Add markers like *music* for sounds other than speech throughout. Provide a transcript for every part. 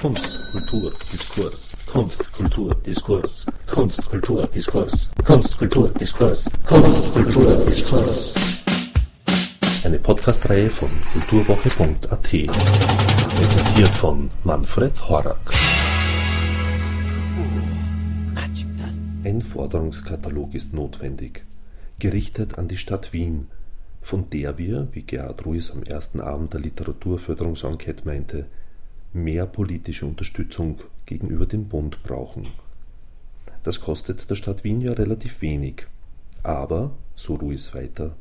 Kunst, Kultur, Diskurs. Kunst, Kultur, Diskurs. Kunst, Kultur, Diskurs. Kunst, Kultur, Diskurs. Kunst, Kultur, Diskurs. Eine Podcastreihe von kulturwoche.at. Präsentiert von Manfred Horak. Ein Forderungskatalog ist notwendig, gerichtet an die Stadt Wien, von der wir, wie Gerhard Ruiz am ersten Abend der Literaturförderungsenquete meinte, mehr politische Unterstützung gegenüber dem Bund brauchen. Das kostet der Stadt Wien ja relativ wenig. Aber, so Ruiz weiter,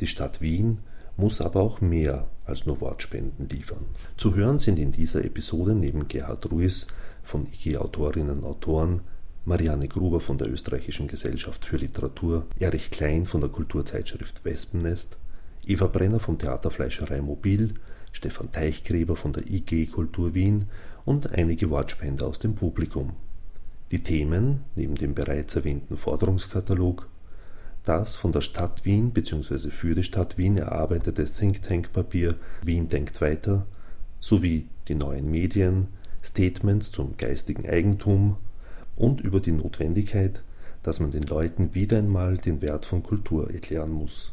die Stadt Wien muss aber auch mehr als nur Wortspenden liefern. Zu hören sind in dieser Episode neben Gerhard Ruiz von IG Autorinnen und Autoren, Marianne Gruber von der Österreichischen Gesellschaft für Literatur, Erich Klein von der Kulturzeitschrift Wespennest, Eva Brenner vom Theater Fleischerei Mobil Stefan Teichgräber von der IG Kultur Wien und einige Wortspender aus dem Publikum. Die Themen, neben dem bereits erwähnten Forderungskatalog, das von der Stadt Wien bzw. für die Stadt Wien erarbeitete Think Tank Papier Wien denkt weiter sowie die neuen Medien, Statements zum geistigen Eigentum und über die Notwendigkeit, dass man den Leuten wieder einmal den Wert von Kultur erklären muss.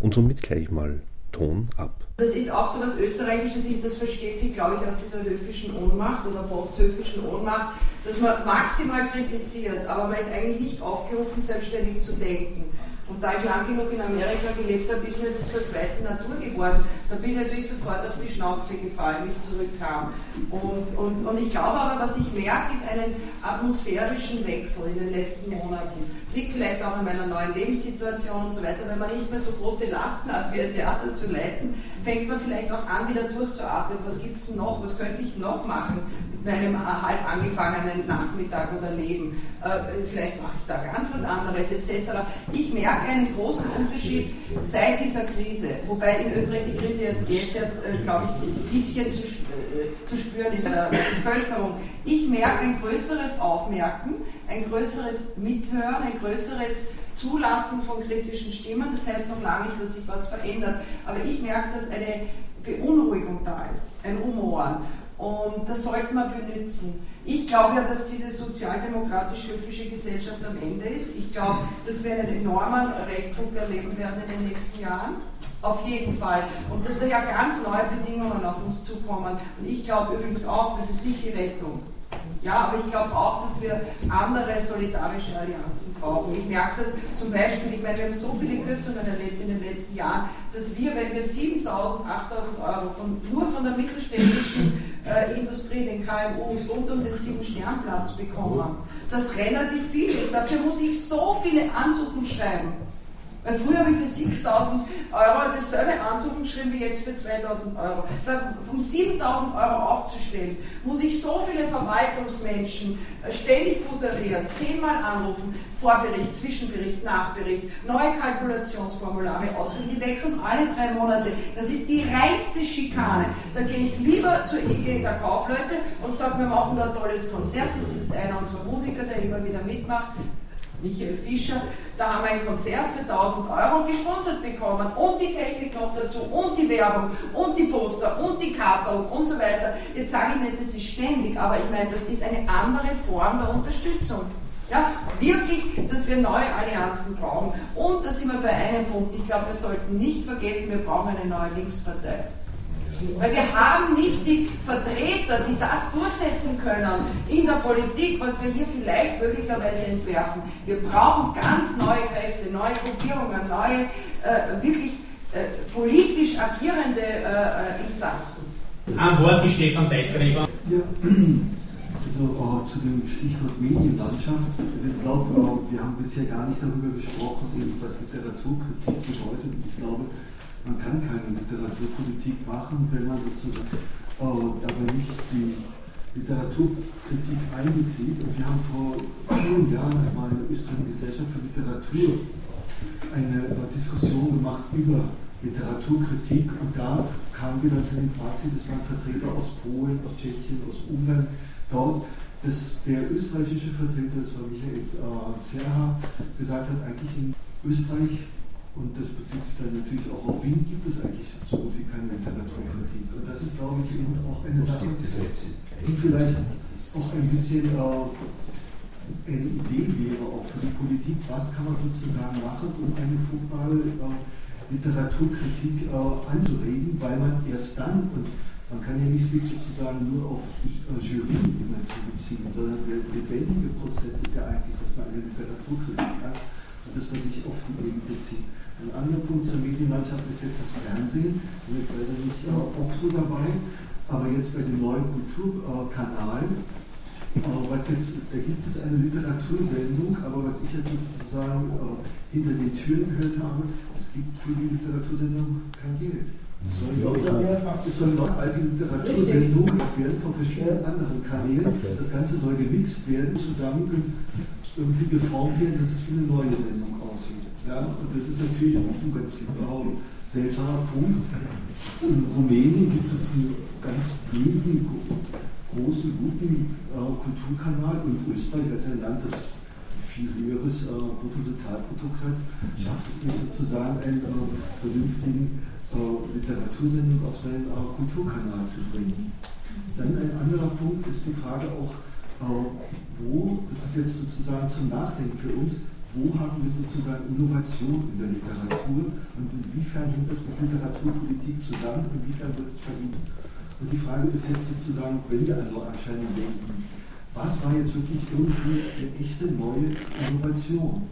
Und somit gleich mal Ton ab. Das ist auch so was Österreichisches, das versteht sich, glaube ich, aus dieser höfischen Ohnmacht oder posthöfischen Ohnmacht, dass man maximal kritisiert, aber man ist eigentlich nicht aufgerufen, selbstständig zu denken. Und da ich lang genug in Amerika gelebt habe, ist mir das zur zweiten Natur geworden. Da bin ich natürlich sofort auf die Schnauze gefallen, wie ich zurückkam. Und, und, und ich glaube aber, was ich merke, ist einen atmosphärischen Wechsel in den letzten Monaten. Es liegt vielleicht auch an meiner neuen Lebenssituation und so weiter. Wenn man nicht mehr so große Lasten hat, wie ein Theater zu leiten, fängt man vielleicht auch an, wieder durchzuatmen. Was gibt es noch? Was könnte ich noch machen? Bei einem halb angefangenen Nachmittag oder Leben. Äh, vielleicht mache ich da ganz was anderes etc. Ich merke einen großen Unterschied seit dieser Krise, wobei in Österreich die Krise jetzt, jetzt erst, äh, glaube ich, ein bisschen zu, äh, zu spüren ist in der Bevölkerung. Ich merke ein größeres Aufmerken, ein größeres Mithören, ein größeres Zulassen von kritischen Stimmen. Das heißt noch lange nicht, dass sich was verändert, aber ich merke, dass eine Beunruhigung da ist, ein Rumoren. Und das sollte man benutzen. Ich glaube ja, dass diese sozialdemokratisch-höfische Gesellschaft am Ende ist. Ich glaube, dass wir einen enormen Rechtsruck erleben werden in den nächsten Jahren. Auf jeden Fall. Und dass daher ganz neue Bedingungen auf uns zukommen. Und ich glaube übrigens auch, das ist nicht die Rettung. Ja, aber ich glaube auch, dass wir andere solidarische Allianzen brauchen. Ich merke das zum Beispiel, ich meine, wir haben so viele Kürzungen erlebt in den letzten Jahren, dass wir, wenn wir 7.000, 8.000 Euro von, nur von der mittelständischen äh, Industrie, den KMUs, rund um den Sieben-Sternplatz bekommen, das relativ viel ist. Dafür muss ich so viele Ansuchen schreiben. Weil früher habe ich für 6000 Euro dasselbe Ansuchen geschrieben wie jetzt für 2000 Euro. Von 7000 Euro aufzustellen, muss ich so viele Verwaltungsmenschen äh, ständig busserieren, zehnmal anrufen, Vorbericht, Zwischenbericht, Nachbericht, neue Kalkulationsformulare ausfüllen, die wechseln alle drei Monate. Das ist die reinste Schikane. Da gehe ich lieber zur IG der Kaufleute und sage, wir machen da ein tolles Konzert, jetzt ist einer unserer Musiker, der immer wieder mitmacht, Michael Fischer, da haben wir ein Konzert für 1000 Euro gesponsert bekommen und die Technik noch dazu und die Werbung und die Poster und die Karten und so weiter. Jetzt sage ich nicht, das ist ständig, aber ich meine, das ist eine andere Form der Unterstützung. Ja, wirklich, dass wir neue Allianzen brauchen. Und da sind wir bei einem Punkt. Ich glaube, wir sollten nicht vergessen, wir brauchen eine neue Linkspartei. Weil wir haben nicht die Vertreter, die das durchsetzen können in der Politik, was wir hier vielleicht möglicherweise entwerfen. Wir brauchen ganz neue Kräfte, neue Gruppierungen, neue, äh, wirklich äh, politisch agierende äh, Instanzen. Ein Wort wie Stefan Deitgräber. Ja, *clears throat* also äh, zu dem Stichwort Medienlandschaft. Also ich glaube, äh, wir haben bisher gar nicht darüber gesprochen, was Literaturkritik bedeutet. Ich glaube, man kann keine Literaturpolitik machen, wenn man sozusagen äh, dabei nicht die Literaturkritik einbezieht. Und wir haben vor vielen Jahren einmal in der Österreichischen Gesellschaft für Literatur eine Diskussion gemacht über Literaturkritik und da kamen wir dann zu dem Fazit, es waren Vertreter aus Polen, aus Tschechien, aus Ungarn dort, dass der österreichische Vertreter, das war Michael äh, Zerha, gesagt hat, eigentlich in Österreich und das bezieht sich dann natürlich auch auf Wien, gibt es eigentlich so gut wie keine Literaturkritik. Und das ist, glaube ich, eben auch eine Sache. die vielleicht auch ein bisschen äh, eine Idee wäre auch für die Politik, was kann man sozusagen machen, um eine fruchtbare äh, Literaturkritik äh, anzuregen, weil man erst dann, und man kann ja nicht sich sozusagen nur auf äh, Jury immer zu beziehen, sondern der lebendige Prozess ist ja eigentlich, dass man eine Literaturkritik hat, sodass man sich auf die eben bezieht. Ein anderer Punkt zur Medienlandschaft ist jetzt das Fernsehen. Ich bin jetzt leider nicht äh, auch so dabei, aber jetzt bei dem neuen Kulturkanal, äh, was jetzt, da gibt es eine Literatursendung, aber was ich jetzt sozusagen äh, hinter den Türen gehört habe, es gibt für die Literatursendung kein Geld. Es sollen noch alte Literatursendungen werden von verschiedenen anderen Kanälen. Das Ganze soll gemixt werden, zusammen irgendwie geformt werden, dass es wie eine neue Sendung. Ja? Und das ist natürlich auch ein ganz seltsamer Punkt. In Rumänien gibt es einen ganz blühenden, großen, guten äh, Kulturkanal und Österreich als ein Land, das viel höheres äh, Bruttosozialprodukt hat, schafft es nicht sozusagen einen äh, vernünftigen äh, Literatursendung auf seinen äh, Kulturkanal zu bringen. Dann ein anderer Punkt ist die Frage auch, äh, wo, das ist jetzt sozusagen zum Nachdenken für uns, wo haben wir sozusagen Innovation in der Literatur und inwiefern hängt das mit Literaturpolitik zusammen, inwiefern wird es verhindert? Und die Frage ist jetzt sozusagen, wenn wir an Neuerscheinungen denken, was war jetzt wirklich irgendwie eine echte neue Innovation?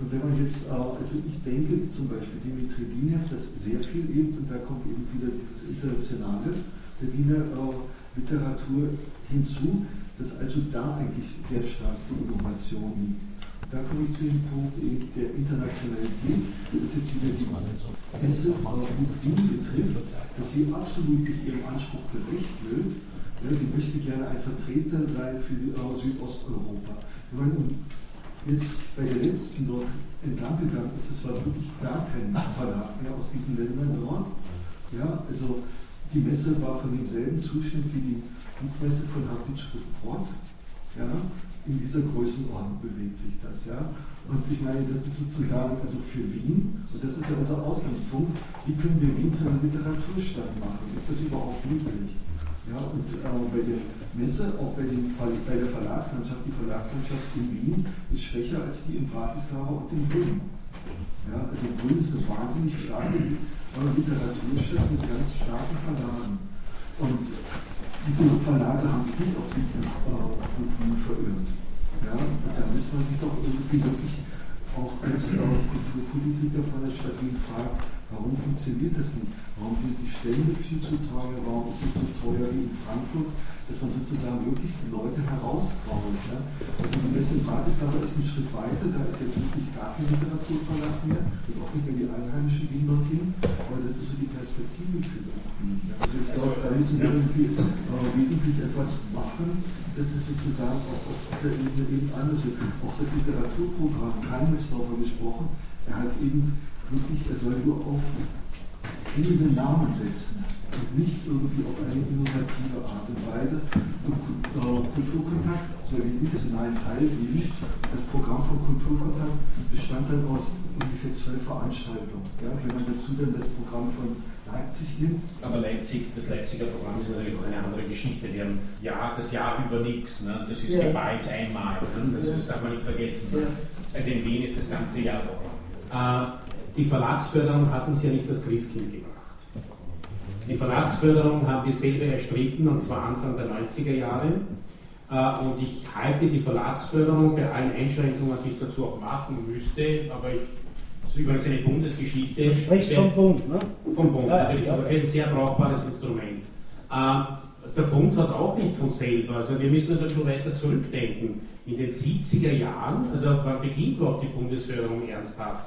Und wenn man jetzt, äh, also ich denke zum Beispiel Dimitri Dinev, das sehr viel eben, und da kommt eben wieder dieses Internationale der Wiener äh, Literatur hinzu, dass also da eigentlich sehr stark die Innovation liegt. Da komme ich zu dem Punkt der Internationalität, das ist jetzt wieder die Messe, die Wien betrifft, dass sie absolut nicht ihrem Anspruch gerecht wird. Ja, sie möchte gerne ein Vertreter sein für Südosteuropa. Ich meine, jetzt bei der letzten dort entlang gegangen ist, es war wirklich gar kein Verlag mehr aus diesen Ländern dort. Ja, also die Messe war von demselben Zustand wie die Buchmesse von Habitschrift Port. Ja, in dieser Größenordnung bewegt sich das. Ja. Und ich meine, das ist sozusagen also für Wien, und das ist ja unser Ausgangspunkt, wie können wir Wien zu einer Literaturstadt machen? Ist das überhaupt möglich? Ja, und äh, bei der Messe, auch bei, dem, bei der Verlagslandschaft, die Verlagslandschaft in Wien ist schwächer als die in Bratislava und in Brünn. Ja, also Brünn ist eine wahnsinnig starke Literaturstadt mit ganz starken Verlagen. Und diese Verlage haben nicht auf äh, Wien verirrt. Ja, da müsste man sich doch irgendwie wirklich auch als äh, Kulturpolitiker von der Stadt Wien fragen, warum funktioniert das nicht? Warum sind die Stände viel zu teuer? Warum ist es so teuer wie in Frankfurt? Dass man sozusagen wirklich die Leute herausgraut. Ja? Also die Messe in Bratislava ist ein Schritt weiter, da ist jetzt wirklich gar kein Literaturverlag mehr und auch nicht mehr die Einheimischen gehen dorthin. Aber das ist so die Perspektive für irgendwie. Also ich glaube, da müssen wir irgendwie äh, wesentlich etwas machen, dass es sozusagen auch auf dieser Ebene eben anders wird. Auch das Literaturprogramm, kein Missdorfer gesprochen, er hat eben wirklich, er soll nur auf klingende Namen setzen und nicht irgendwie auf eine innovative Art und Weise. Und äh, Kulturkontakt soll den internationalen Teil geben. Das Programm von Kulturkontakt bestand dann aus ungefähr zwölf Veranstaltungen. Ja, wenn man dazu dann das Programm von Leipzig nimmt. Aber Leipzig, das Leipziger Programm ist natürlich auch eine andere Geschichte. Die haben Jahr, das Jahr über nichts. Ne? Das ist ja. geballt einmal. Ne? Das, das, darf man nicht vergessen. Ja. Also in Wien ist das ganze Jahr Programm. Äh, die Verlagsförderung hat uns ja nicht das Christkind gebracht. Die Verlagsförderung haben wir selber erstritten, und zwar Anfang der 90er Jahre. Äh, und ich halte die Verlagsförderung bei allen Einschränkungen, die ich dazu auch machen müsste, aber ich, das ist übrigens eine Bundesgeschichte. Du sprichst vom Bund, ne? Vom Bund, ja, ja, aber für ein sehr brauchbares Instrument. Äh, der Bund hat auch nicht von selber, also wir müssen natürlich nur weiter zurückdenken. In den 70er Jahren, also wann beginnt überhaupt die Bundesförderung ernsthaft?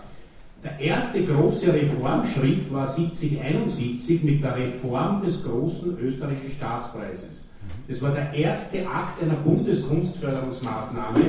Der erste große Reformschritt war 1771 mit der Reform des großen österreichischen Staatspreises. Das war der erste Akt einer Bundeskunstförderungsmaßnahme,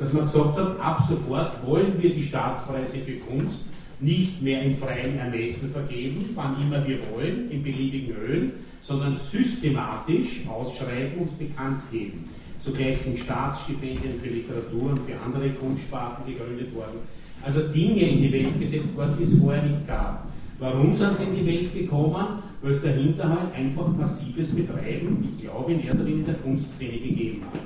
dass man gesagt hat, ab sofort wollen wir die Staatspreise für Kunst nicht mehr in freiem Ermessen vergeben, wann immer wir wollen, in beliebigen Höhen, sondern systematisch ausschreiben und bekannt geben. Zugleich sind Staatsstipendien für Literatur und für andere Kunstsparten gegründet worden also Dinge in die Welt gesetzt worden, die es vorher nicht gab. Warum sind sie in die Welt gekommen? weil es dahinter halt einfach massives Betreiben, ich glaube, in erster Linie der Kunstszene gegeben hat.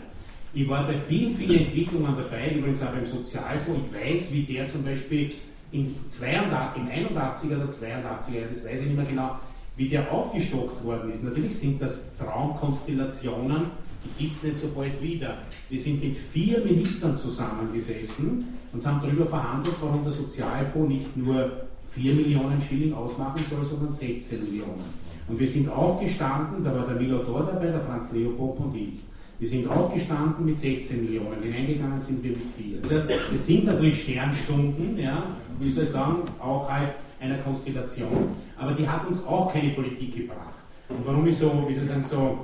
Ich war bei vielen, vielen Entwicklungen dabei, übrigens auch beim Sozialfonds. Ich weiß, wie der zum Beispiel im, 82, im 81er oder 82er, das weiß ich nicht mehr genau, wie der aufgestockt worden ist. Natürlich sind das Traumkonstellationen, die gibt es nicht so bald wieder. Wir sind mit vier Ministern zusammengesessen und haben darüber verhandelt, warum der Sozialfonds nicht nur 4 Millionen Schilling ausmachen soll, sondern 16 Millionen. Und wir sind aufgestanden, da war der Milo Dor dabei, der Franz Leopold und ich. Wir sind aufgestanden mit 16 Millionen, hineingegangen sind wir mit 4. Das heißt, es sind natürlich Sternstunden, ja, wie soll ich sagen, auch halt einer Konstellation, aber die hat uns auch keine Politik gebracht. Und warum ich so, wie soll ich sagen, so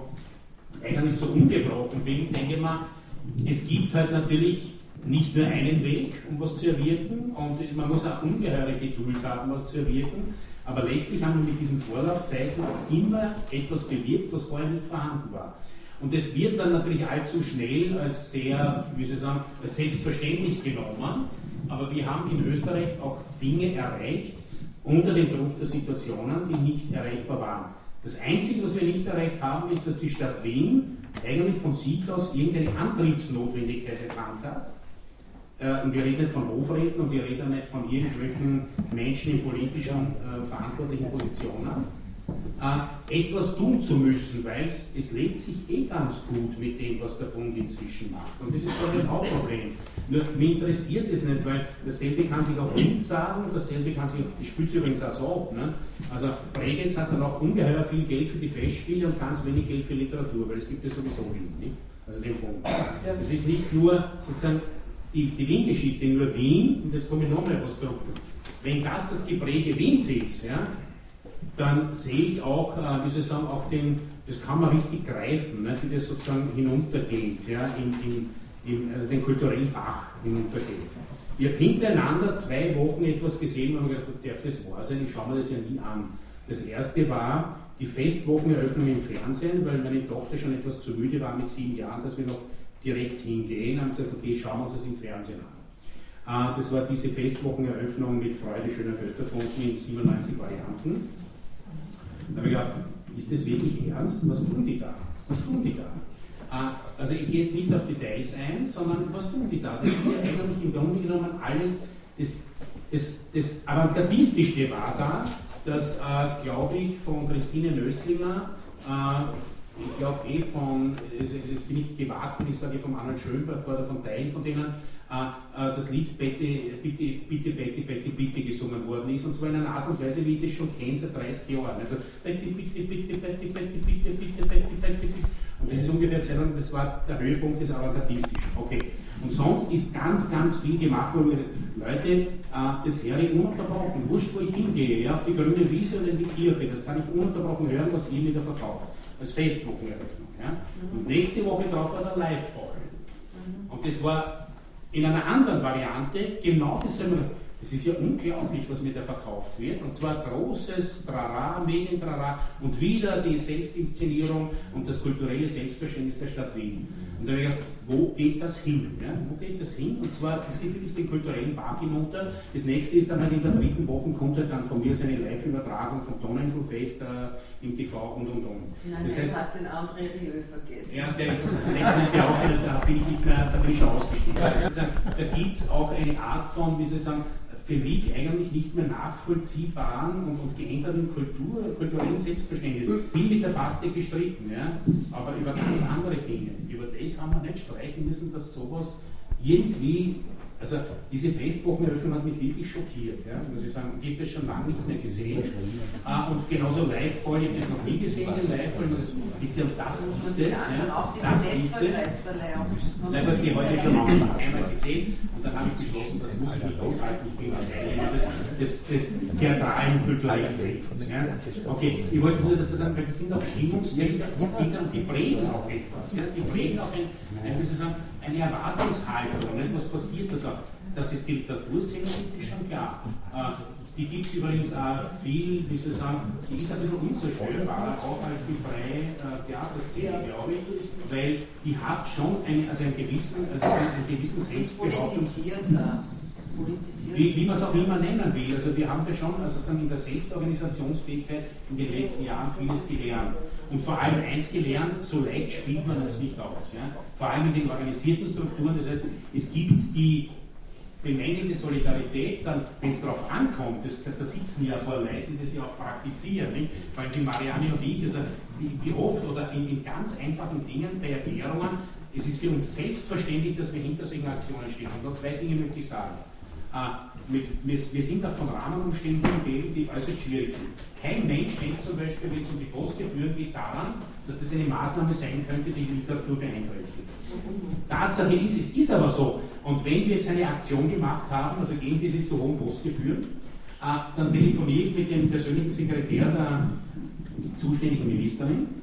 eigentlich so ungebrochen bin, denke ich mal, es gibt halt natürlich nicht nur einen Weg, um was zu erwirken, und man muss auch ungeheure Geduld haben, was zu erwirken, aber letztlich haben wir mit diesen Vorlaufzeiten auch immer etwas bewirkt, was vorher nicht vorhanden war. Und das wird dann natürlich allzu schnell als sehr, wie soll ich sagen, als selbstverständlich genommen, aber wir haben in Österreich auch Dinge erreicht unter dem Druck der Situationen, die nicht erreichbar waren. Das Einzige, was wir nicht erreicht haben, ist, dass die Stadt Wien eigentlich von sich aus irgendeine Antriebsnotwendigkeit erkannt hat. Äh, und wir reden nicht von Hofräten und wir reden nicht von irgendwelchen Menschen in politischen äh, verantwortlichen Positionen, äh, etwas tun zu müssen, weil es, lebt sich eh ganz gut mit dem, was der Bund inzwischen macht. Und das ist doch ein Hauptproblem. Nur mich interessiert es nicht, weil dasselbe kann sich auch Wind sagen und dasselbe kann sich, ich spiele es übrigens auch so ab. Ne? Also Bregenz hat dann auch ungeheuer viel Geld für die Festspiele und ganz wenig Geld für Literatur, weil es gibt ja sowieso nicht. Also den Punkt. Es ist nicht nur sozusagen die, die Wien-Geschichte nur Wien, und jetzt komme ich nochmal was zurück. Wenn das das Gepräge Wiens ist, ja, dann sehe ich auch, äh, wie Sie sagen, auch den, das kann man richtig greifen, ne, wie das sozusagen hinuntergeht, ja, in, in, in, also den kulturellen Bach hinuntergeht. Ich habe hintereinander zwei Wochen etwas gesehen und habe gedacht, darf das wahr sein? Ich schaue mir das ja nie an. Das erste war die Festwocheneröffnung im Fernsehen, weil meine Tochter schon etwas zu müde war mit sieben Jahren, dass wir noch direkt hingehen, haben gesagt, okay, schauen wir uns das im Fernsehen an. Äh, das war diese Festwocheneröffnung mit Freude schöner Götterfunken in 97 Varianten. Da habe ich gedacht, ist das wirklich ernst? Was tun die da? Was tun die da? Äh, also ich gehe jetzt nicht auf Details ein, sondern was tun die da? Das ist ja eigentlich im Grunde genommen alles, das, das, das Avantgardistischste war da, dass, äh, glaube ich, von Christine Nöstlinger ich glaube eh von, das bin ich gewagt, wenn ich sage von Arnold Schönberg oder von Teilen von denen, äh, äh, das Lied Betty, Bitte, Bitte, Betty, Betty, Bitte gesungen worden ist. Und zwar in einer Art und Weise, wie ich das schon kenne seit 30 Jahren. Also Betty, Bitte, Bitte, Betty, Betty, Bitte, Bitte, Betty, Betty, Bitte. Und das ist ungefähr das war der Höhepunkt des Avantgardistischen. Okay. Und sonst ist ganz, ganz viel gemacht worden. Leute, äh, das höre ich ununterbrochen. Wurscht, wo ich hingehe, ja, auf die grüne Wiese oder in die Kirche, das kann ich ununterbrochen hören, was ihr wieder verkauft als Festwocheneröffnung. Ja? Mhm. Und nächste Woche drauf war der Live-Ball. Mhm. Und das war in einer anderen Variante genau dasselbe. Es ist ja unglaublich, was mir da verkauft wird. Und zwar großes Trara, Medientrara und wieder die Selbstinszenierung und das kulturelle Selbstverständnis der Stadt Wien. Und da habe ich gedacht, wo geht das hin? Ja, wo geht das hin? Und zwar, das geht wirklich den kulturellen Bach hinunter. Das nächste ist dann halt in der dritten Woche kommt halt dann von mir seine Live-Übertragung vom Toneinselfest äh, im TV und und und. Nein, das heißt, hast den André Rieu vergessen. Ja, der ist der auch, da bin ich nicht mehr, da bin ich schon ausgestiegen. Also, da gibt es auch eine Art von, wie Sie sagen, für mich eigentlich nicht mehr nachvollziehbaren und, und geänderten Kultur, kulturellen Selbstverständnis. Ich bin mit der Paste gestritten, ja, aber über ganz andere Dinge. Über das haben wir nicht streiten müssen, dass sowas irgendwie also diese Festwocheneröffnung hat mich wirklich schockiert, ja, muss ich sagen. Ich habe das schon lange nicht mehr gesehen. Ah, und genauso Live-Ball, ich habe das noch nie gesehen, den Live-Ball. Das, das ist es. Ja, das ist es. Nein, habe ich heute schon einmal gesehen und dann habe ich beschlossen, das muss ich nicht aushalten. Ich bin ein des, des, theatralen, kulturellen Lebens. Ja. Okay, ich wollte nur dazu sagen, weil das sind auch Stimmungsbilder, die prägen auch etwas. Ja. Die prägen auch ein, ein, wie Sie sagen, eine Erwartungshaltung, nicht? was passiert da. Das ist die Literaturszene, die ist schon klar. Äh, die gibt es übrigens auch viel, wie Sie sagen, die ist ein bisschen unzerstörbar, auch als die freie äh, Theaterszene, glaube ich, weil die hat schon eine, also einen gewissen, also einen gewissen Selbstbehauptung. wie, wie man es auch immer nennen will. Also wir haben ja schon also sozusagen in der Selbstorganisationsfähigkeit in den letzten Jahren vieles gelernt. Und vor allem eins gelernt, so leicht spielt man uns nicht aus. Ja? Vor allem in den organisierten Strukturen. Das heißt, es gibt die bemängelte Solidarität, dann, wenn es darauf ankommt, das, da sitzen ja ein paar Leute, die das ja auch praktizieren, nicht? vor allem die Marianne und ich, also wie oft oder in, in, ganz einfachen Dingen bei Erklärungen, es ist für uns selbstverständlich, dass wir hinter solchen Aktionen stehen. Und noch zwei Dinge möchte ich sagen. Äh, mit, wir, sind da von Rahmenumständen umgeben, die äußerst schwierig sind. Kein Mensch denkt zum Beispiel, wenn es um die Postgebühren geht, daran, dass das eine Maßnahme sein könnte, die die Literatur beeinträchtigt. Tatsache ist, es ist aber so. Und wenn wir jetzt eine Aktion gemacht haben, also gegen diese zu hohen Postgebühren, äh, dann telefoniere ich mit dem persönlichen Sekretär der zuständigen Ministerin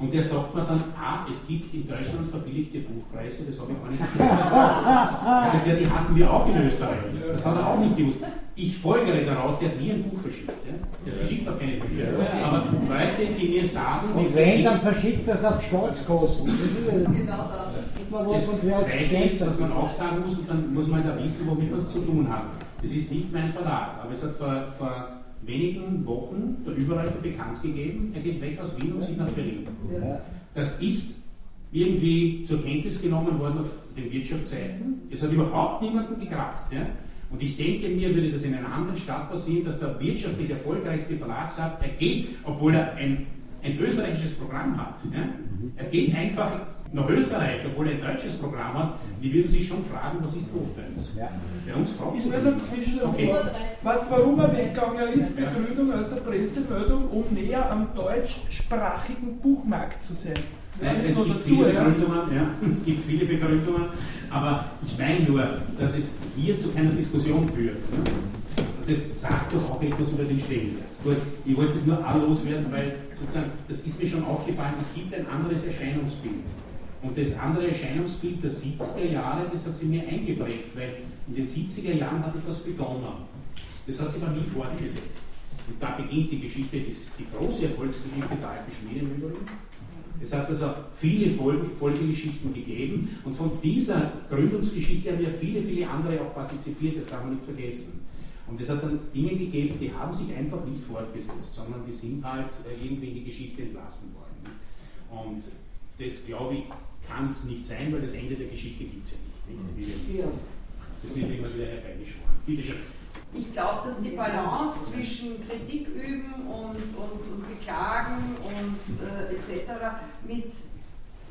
und der sagt mir dann, ah, es gibt in Deutschland verbilligte Buchpreise, das habe ich auch nicht gewusst. Also ja, die hatten wir auch in Österreich. Das hat er auch nicht gewusst. Ich folgere daraus, der hat nie ein Buch verschickt. Ja? Der verschickt auch keine Bücher. Aber Leute, die mir sagen... Und wenn, dann verschickt das auf Staatskosten. Genau das. Das Zweite ist, was man auch sagen muss, und dann muss man da wissen, womit man es zu tun hat. Es ist nicht mein Verlag, aber es hat vor, vor wenigen Wochen der Überreicher bekannt gegeben, er geht weg aus Wien und zieht nach Berlin. Das ist irgendwie zur Kenntnis genommen worden auf den Wirtschaftsseiten. Es hat überhaupt niemanden gekratzt. Ja? Und ich denke mir, würde das in einer anderen Stadt passieren, dass der wirtschaftlich erfolgreichste Verlag sagt, er geht, obwohl er ein, ein österreichisches Programm hat. Ja? Er geht einfach nach Österreich, obwohl er ein deutsches Programm hat, die würden sich schon fragen, was ist los bei uns? Ja. Bei uns es Ich muss zwischen okay. Weißt du, warum er weggegangen ist? Begründung aus der Pressemeldung, um näher am deutschsprachigen Buchmarkt zu sein. Nein, es gibt dazu, viele Begründungen, ja, es gibt viele Begründungen, aber ich meine nur, dass es hier zu keiner Diskussion führt. Das sagt doch auch etwas über den Stellenwert. Gut, ich wollte es nur auch loswerden, weil sozusagen, das ist mir schon aufgefallen, es gibt ein anderes Erscheinungsbild. Und das andere Erscheinungsbild der 70er Jahre, das hat sie mir eingeprägt, weil in den 70er Jahren hatte das begonnen. Das hat sich aber nie fortgesetzt. Und da beginnt die Geschichte, die, große Erfolgsgeschichte der alten Schmiede Übrigen. Es hat also viele Folge, Folgegeschichten gegeben und von dieser Gründungsgeschichte haben ja viele, viele andere auch partizipiert, das darf man nicht vergessen. Und es hat dann Dinge gegeben, die haben sich einfach nicht fortgesetzt, sondern die sind halt äh, irgendwie in die Geschichte entlassen worden. Und das, glaube ich, kann es nicht sein, weil das Ende der Geschichte gibt es ja nicht, nicht, wie wir wissen. Das wird immer wieder herbeigeschworen. Bitte schön. Ich glaube, dass die Balance zwischen Kritik üben und, und, und Beklagen und äh, etc. mit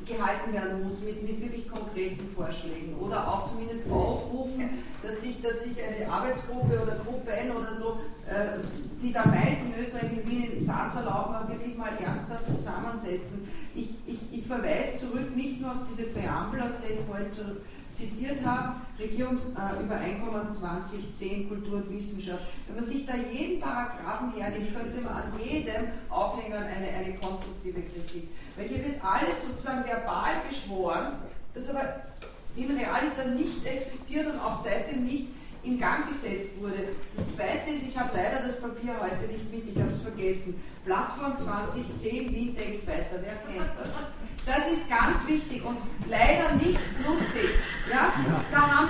gehalten werden muss mit, mit wirklich konkreten Vorschlägen oder auch zumindest aufrufen, dass sich, dass sich eine Arbeitsgruppe oder Gruppen oder so, äh, die da meist in Österreich, in Wien im Sand verlaufen, wirklich mal ernsthaft zusammensetzen. Verweise zurück nicht nur auf diese Präambel, aus der ich vorhin zitiert habe, Regierungsübereinkommen äh, 2010 Kultur und Wissenschaft. Wenn man sich da jeden Paragraphen hernimmt, könnte man an jedem aufhängen eine, eine konstruktive Kritik. Weil hier wird alles sozusagen verbal beschworen, das aber in Realität nicht existiert und auch seitdem nicht in Gang gesetzt wurde. Das zweite ist, ich habe leider das Papier heute nicht mit, ich habe es vergessen. Plattform 2010, Wien denkt weiter. Wer kennt das? Das ist ganz wichtig und leider nicht lustig. Ja? Da haben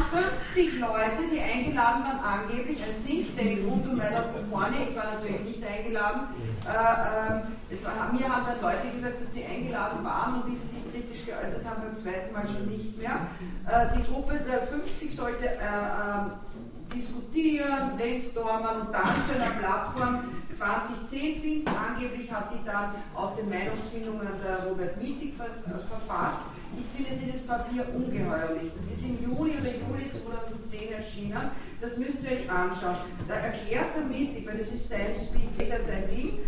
50 Leute, die eingeladen waren, angeblich ein Think Tank rund um Meiner Porne, ich war natürlich nicht eingeladen. Äh, äh, es war, mir haben dann Leute gesagt, dass sie eingeladen waren und wie sie sich kritisch geäußert haben, beim zweiten Mal schon nicht mehr. Äh, die Gruppe der 50 sollte äh, ähm, diskutieren, brainstormen und dann zu einer Plattform 2010 finden. Angeblich hat die dann aus den Meinungsfindungen der Robert Miesig verfasst. Ich finde dieses Papier ungeheuerlich. Das ist im Juni oder Juli 2010 erschienen. Das müsst ihr euch anschauen. Da erklärt der Miesig, weil das ist sein Speak, ist ja sein Ding,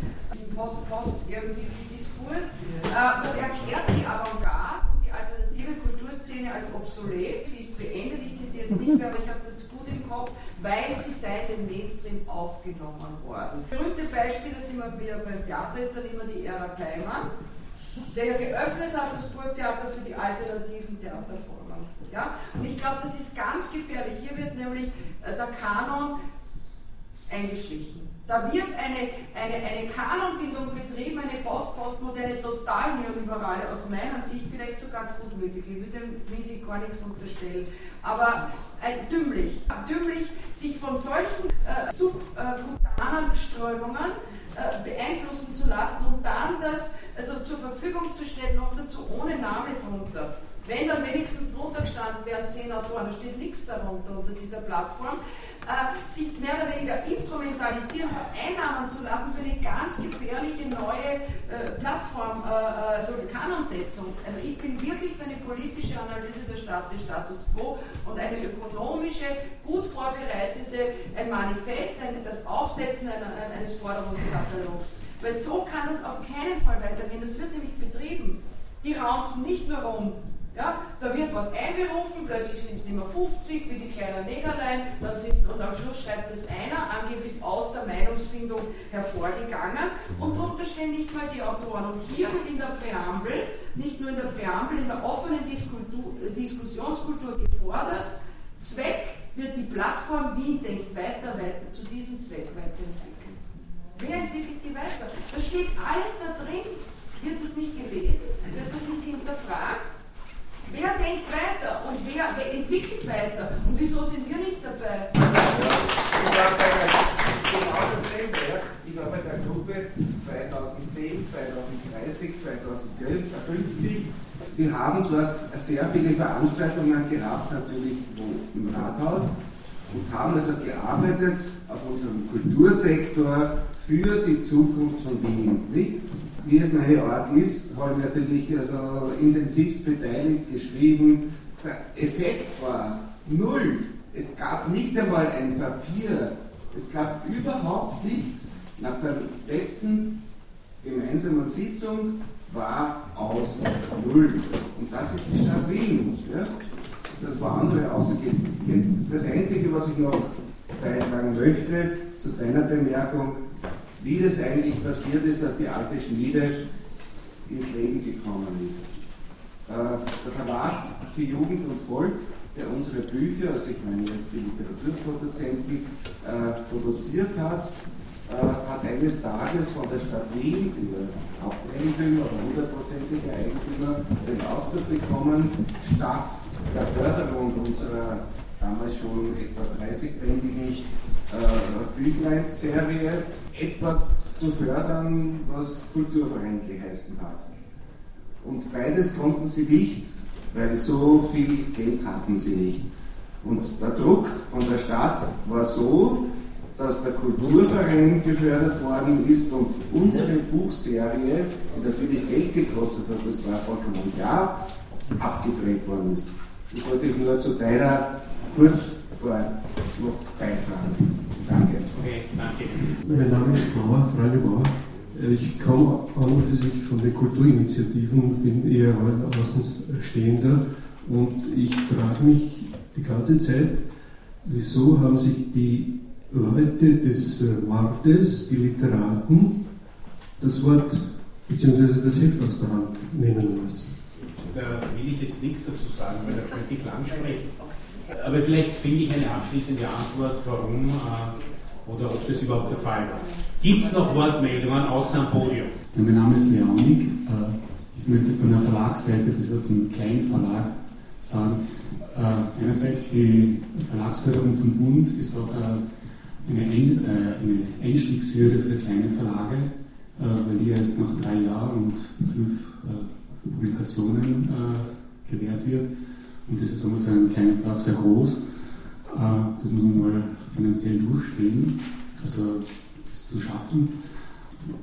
Post-Post irgendwie Diskurs, äh, erklärt die Avantgarde und die alternative Kulturszene obsolet. Sie ist beendet, ich zitiere jetzt nicht mehr, aber ich habe das gut im Kopf, weil sie seit dem Mainstream aufgenommen worden. Berühmte Beispiel, das immer wieder beim Theater ist dann immer die Ära Kleimann, der ja geöffnet hat das Burgtheater für die alternativen Theaterformen. Ja? Und ich glaube, das ist ganz gefährlich. Hier wird nämlich äh, der Kanon eingeschlichen. Da wird eine, eine, eine Kanonbildung betrieben, eine post-postmoderne, total neoliberale, aus meiner Sicht vielleicht sogar gutmütig. Ich würde dem Wiesig gar nichts unterstellen. Aber ein dümmlich, dümmlich, sich von solchen äh, subkutanen Strömungen äh, beeinflussen zu lassen und dann das also zur Verfügung zu stellen, noch dazu ohne Name drunter. Wenn dann wenigstens drunter gestanden wären zehn Autoren, da steht nichts darunter unter dieser Plattform, äh, sich mehr oder weniger instrumentalisieren, vereinnahmen zu lassen für eine ganz gefährliche neue äh, Plattform, äh, also Kanonsetzung. Also ich bin wirklich für eine politische Analyse des, Stat des Status quo und eine ökonomische, gut vorbereitete, ein Manifest, ein, das Aufsetzen einer, eines Forderungskatalogs. Weil so kann das auf keinen Fall weitergehen. Das wird nämlich betrieben. Die raunzen nicht nur rum, ja, da wird was einberufen, plötzlich sind es nicht mehr 50 wie die kleinen Negerlein, dann sind's, und am Schluss schreibt das einer, angeblich aus der Meinungsfindung hervorgegangen, und darunter stehen nicht mal die Autoren. Und hier wird in der Präambel, nicht nur in der Präambel, in der offenen Diskultur, Diskussionskultur gefordert, Zweck wird die Plattform Wien denkt weiter, weiter, zu diesem Zweck weiterentwickeln. Wer entwickelt die weiter? Da steht alles da drin. Wird das nicht gelesen? Wird das nicht hinterfragt? Wer denkt weiter und wer, wer, entwickelt weiter? Und wieso sind wir nicht dabei? Ich war bei der, genau dasselbe. Ja. Ich war bei der Gruppe 2010, 2030, 2050. Wir haben dort sehr viele Veranstaltungen gehabt, natürlich im Rathaus, und haben also gearbeitet auf unserem Kultursektor für die Zukunft von Wien. Wie es meine Art ist, habe ich natürlich also intensivst beteiligt geschrieben. Der Effekt war null. Es gab nicht einmal ein Papier. Es gab überhaupt nichts. Nach der letzten gemeinsamen Sitzung war aus null. Und das ist die Stadt Wien. Ja? Das war andere ausgegeben. Jetzt das Einzige, was ich noch beitragen möchte zu deiner Bemerkung, wie das eigentlich passiert ist, dass die alte Schmiede ins Leben gekommen ist. Äh, der Verlag für Jugend und Volk, der unsere Bücher, also ich meine jetzt die Literaturproduzenten, äh, produziert hat, äh, hat eines Tages von der Stadt Wien, über Haupteigentümer oder hundertprozentige Eigentümer, den Auftrag bekommen, statt der Förderung unserer damals schon etwa 30-bändigen äh, Büchlein-Serie etwas zu fördern, was Kulturverein geheißen hat. Und beides konnten sie nicht, weil so viel Geld hatten sie nicht. Und der Druck von der Stadt war so, dass der Kulturverein gefördert worden ist und unsere Buchserie, die natürlich Geld gekostet hat, das war vollkommen klar, abgedreht worden ist. Das wollte ich nur zu deiner kurz noch beitragen. Danke. Okay, danke. Mein Name ist Mauer, Freunde Mauer. Ich komme an und für sich von den Kulturinitiativen und bin eher ein Außenstehender. Und ich frage mich die ganze Zeit, wieso haben sich die Leute des Wortes, die Literaten, das Wort bzw. das Heft aus der Hand nehmen lassen? Da will ich jetzt nichts dazu sagen, weil da könnte ich lang sprechen. Aber vielleicht finde ich eine abschließende Antwort, warum äh, oder ob das überhaupt der Fall war. Gibt es noch Wortmeldungen außer am Podium? Ja, mein Name ist Leonik. Äh, ich möchte von der Verlagsseite bis auf den kleinen Verlag sagen, äh, einerseits die Verlagsförderung vom Bund ist auch äh, eine, Ein eine Einstiegshürde für kleine Verlage, weil die erst nach drei Jahren und fünf Publikationen gewährt wird. Und das ist für einen kleinen Verlag sehr groß. Äh, das muss man mal finanziell durchstehen, also das zu schaffen.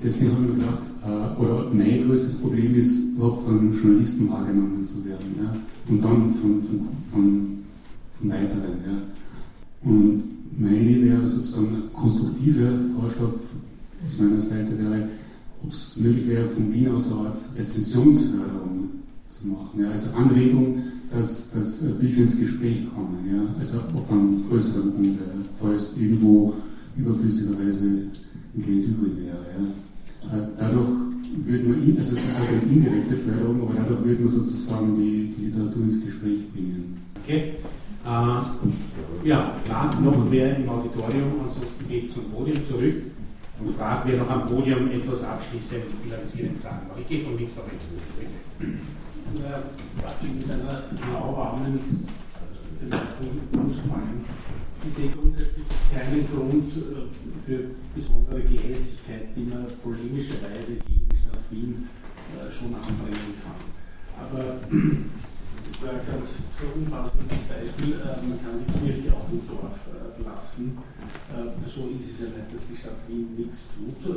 Deswegen habe ich mir gedacht, äh, oder mein größtes Problem ist, überhaupt von Journalisten wahrgenommen zu werden. Ja? Und dann von, von, von, von weiteren. Ja? Und meine wäre sozusagen ein konstruktiver Vorschlag aus meiner Seite wäre, ob es möglich wäre, von Wien aus eine Art Rezensionsförderung zu machen. Ja? Also Anregung, dass, dass Bücher ins Gespräch kommen, ja? also auf einem größeren Punkt, falls irgendwo überflüssigerweise Geld übrig wäre. Ja? Äh, dadurch würde man, also es ist halt eine indirekte Förderung, aber dadurch würde man sozusagen die, die Literatur ins Gespräch bringen. Okay. Äh, ja, klar, noch wer im Auditorium, ansonsten geht zum Podium zurück. und frage, wer noch am Podium etwas abschließend bilanzierend sagen mag. Ich gehe von links nach rechts Ja, mit lauwarmen anzufangen. Ich sehe grundsätzlich keinen Grund äh, für besondere Gehässigkeit, die man polemischerweise gegen die Stadt Wien äh, schon anbringen kann. Aber das war ein ganz umfassendes Beispiel. Äh, man kann die Kirche auch im Dorf lassen. So ist es ja nicht, dass die Stadt Wien nichts tut.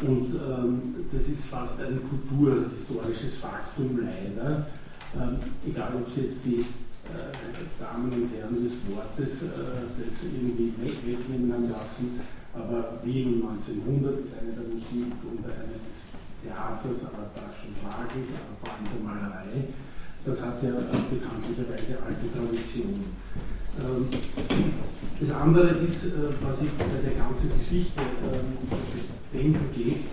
Und ähm, das ist fast ein kulturhistorisches Faktum leider. Ähm, egal, ob es jetzt die äh, Damen und Herren des Wortes äh, das irgendwie wegnehmen lassen. Aber Wien um 1900 ist eine der Musik und eine des Theaters, aber da schon fraglich, aber vor allem der Malerei. Das hat ja bekanntlicherweise alte Tradition. Ähm, das andere ist, äh, was ich bei der ganzen Geschichte denken geht,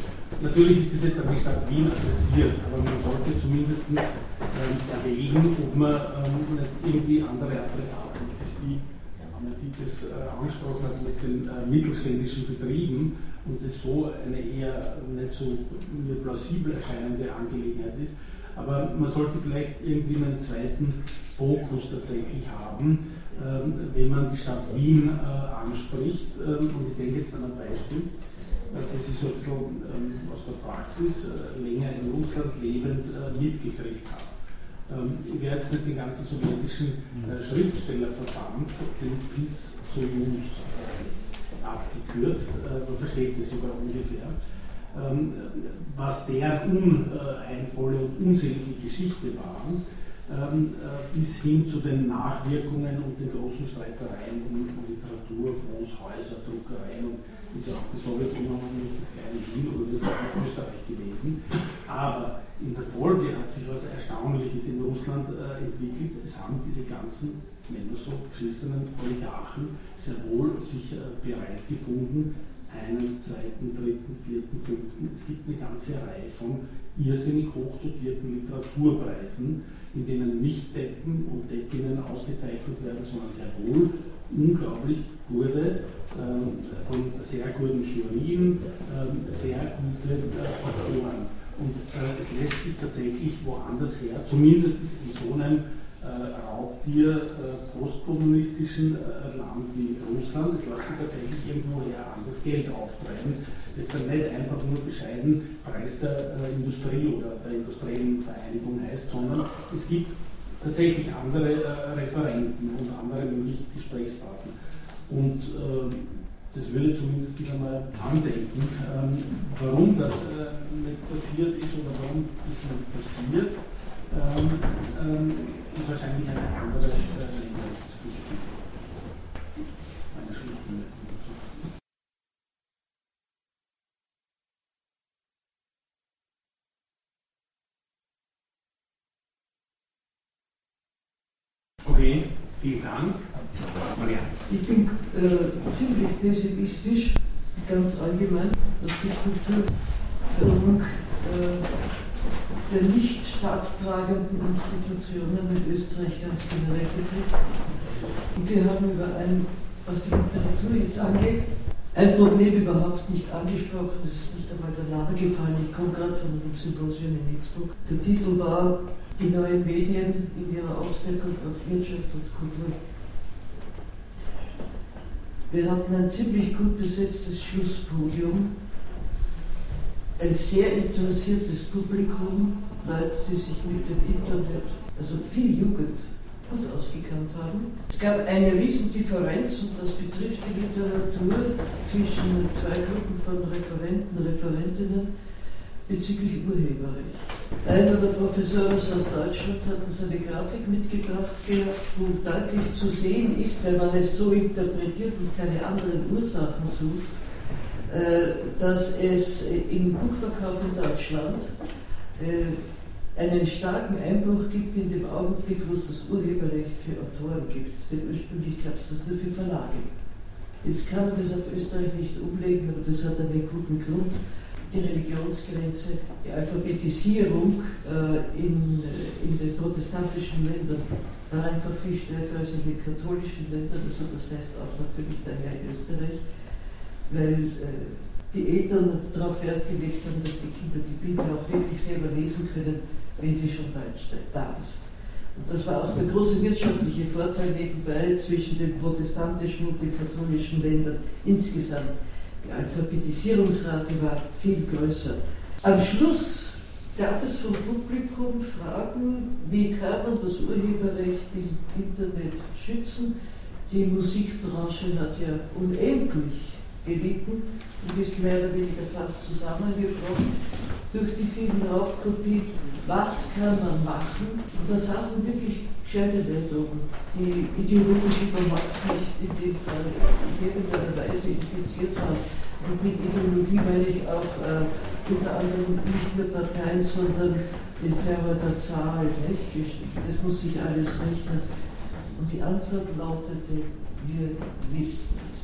Natürlich ist das jetzt an die Stadt Wien adressiert, aber man sollte zumindest ähm, erwägen, ob man ähm, nicht irgendwie andere Adressaten, das ist die, die das äh, angesprochen hat mit den äh, mittelständischen Betrieben und das so eine eher nicht so mir plausibel erscheinende Angelegenheit ist. Aber man sollte vielleicht irgendwie einen zweiten Fokus tatsächlich haben, ähm, wenn man die Stadt Wien äh, anspricht. Ähm, und ich denke jetzt an ein Beispiel das ich so ein bisschen ähm, aus der Praxis äh, länger in Russland lebend äh, mitgekriegt habe. Ähm, ich werde jetzt nicht den ganzen sowjetischen äh, Schriftstellerverband, den PIS Soyuz abgekürzt, man versteht das sogar ungefähr, ähm, was deren unheilvolle und unselige Geschichte war äh, bis hin zu den Nachwirkungen und den großen Streitereien um Literatur, Großhäuser, Druckereien und ist auch die Sowjetunion nicht das kleine Wien oder das ist auch Österreich gewesen. Aber in der Folge hat sich was Erstaunliches in Russland äh, entwickelt. Es haben diese ganzen, wir so, geschissenen Oligarchen sehr wohl sich äh, bereit gefunden, einen, zweiten, dritten, vierten, fünften. Es gibt eine ganze Reihe von irrsinnig hochdotierten Literaturpreisen, in denen nicht Decken und Deckinnen ausgezeichnet werden, sondern sehr wohl unglaublich gute, ähm, von sehr guten Jurien, ähm, sehr gute äh, Autoren. Und äh, es lässt sich tatsächlich woanders her, zumindest in so einem Raubtier äh, postkommunistischen äh, Land wie Russland, es lässt sich tatsächlich irgendwoher anders Geld auftreiben, das dann nicht einfach nur bescheiden Preis der Industrie oder der industriellen Vereinigung heißt, sondern es gibt tatsächlich andere Referenten und andere mögliche Gesprächspartner. Und das würde zumindest einmal andenken, ähm, warum das nicht passiert ist oder warum das nicht passiert. Ähm, ähm, ist wahrscheinlich eine andere äh. Eine Okay, vielen Dank. Maria. Ich bin äh, ziemlich pessimistisch, ganz allgemein, was die Kulturförderung äh, der nicht staatstragenden Institutionen in Österreich ganz generell betrifft. Und wir haben über ein, was die Literatur jetzt angeht, ein Problem überhaupt nicht angesprochen. Das ist nicht einmal der Name gefallen. Ich komme gerade von einem Symposium in Innsbruck. Der Titel war Die neuen Medien in ihrer Auswirkung auf Wirtschaft und Kultur. Wir hatten ein ziemlich gut besetztes Schlusspodium ein sehr interessiertes Publikum, Leute, die sich mit dem Internet, also viel Jugend, gut ausgekannt haben. Es gab eine Riesendifferenz und das betrifft die Literatur zwischen zwei Gruppen von Referenten, Referentinnen bezüglich Urheberrecht. Einer der Professoren aus Deutschland hat uns eine Grafik mitgebracht wo deutlich zu sehen ist, wenn man es so interpretiert und keine anderen Ursachen sucht, dass es im Buchverkauf in Deutschland äh, einen starken Einbruch gibt in dem Augenblick, wo es das Urheberrecht für Autoren gibt. Denn ursprünglich gab es das nur für Verlage. Jetzt kann man das auf Österreich nicht umlegen, aber das hat einen guten Grund. Die Religionsgrenze, die Alphabetisierung äh, in, in den protestantischen Ländern war einfach viel stärker als in den katholischen Ländern, also das heißt auch natürlich daher in Österreich weil äh, die Eltern darauf Wert gelegt haben, dass die Kinder die Bibel auch wirklich selber lesen können, wenn sie schon da ist. Und das war auch der große wirtschaftliche Vorteil nebenbei zwischen den protestantischen und den katholischen Ländern insgesamt. Die Alphabetisierungsrate war viel größer. Am Schluss gab es vom Publikum Fragen, wie kann man das Urheberrecht im Internet schützen? Die Musikbranche hat ja unendlich gelitten und ist mehr oder weniger fast zusammengebrochen durch die vielen Raubkopien. Was kann man machen? Und da saßen wirklich gescheite Leute die ideologisch überhaupt nicht in dem Fall in irgendeiner Weise infiziert waren. Und mit Ideologie meine ich auch äh, unter anderem nicht nur Parteien, sondern den Terror der Zahl. Nicht? Das muss sich alles rechnen. Und die Antwort lautete, wir wissen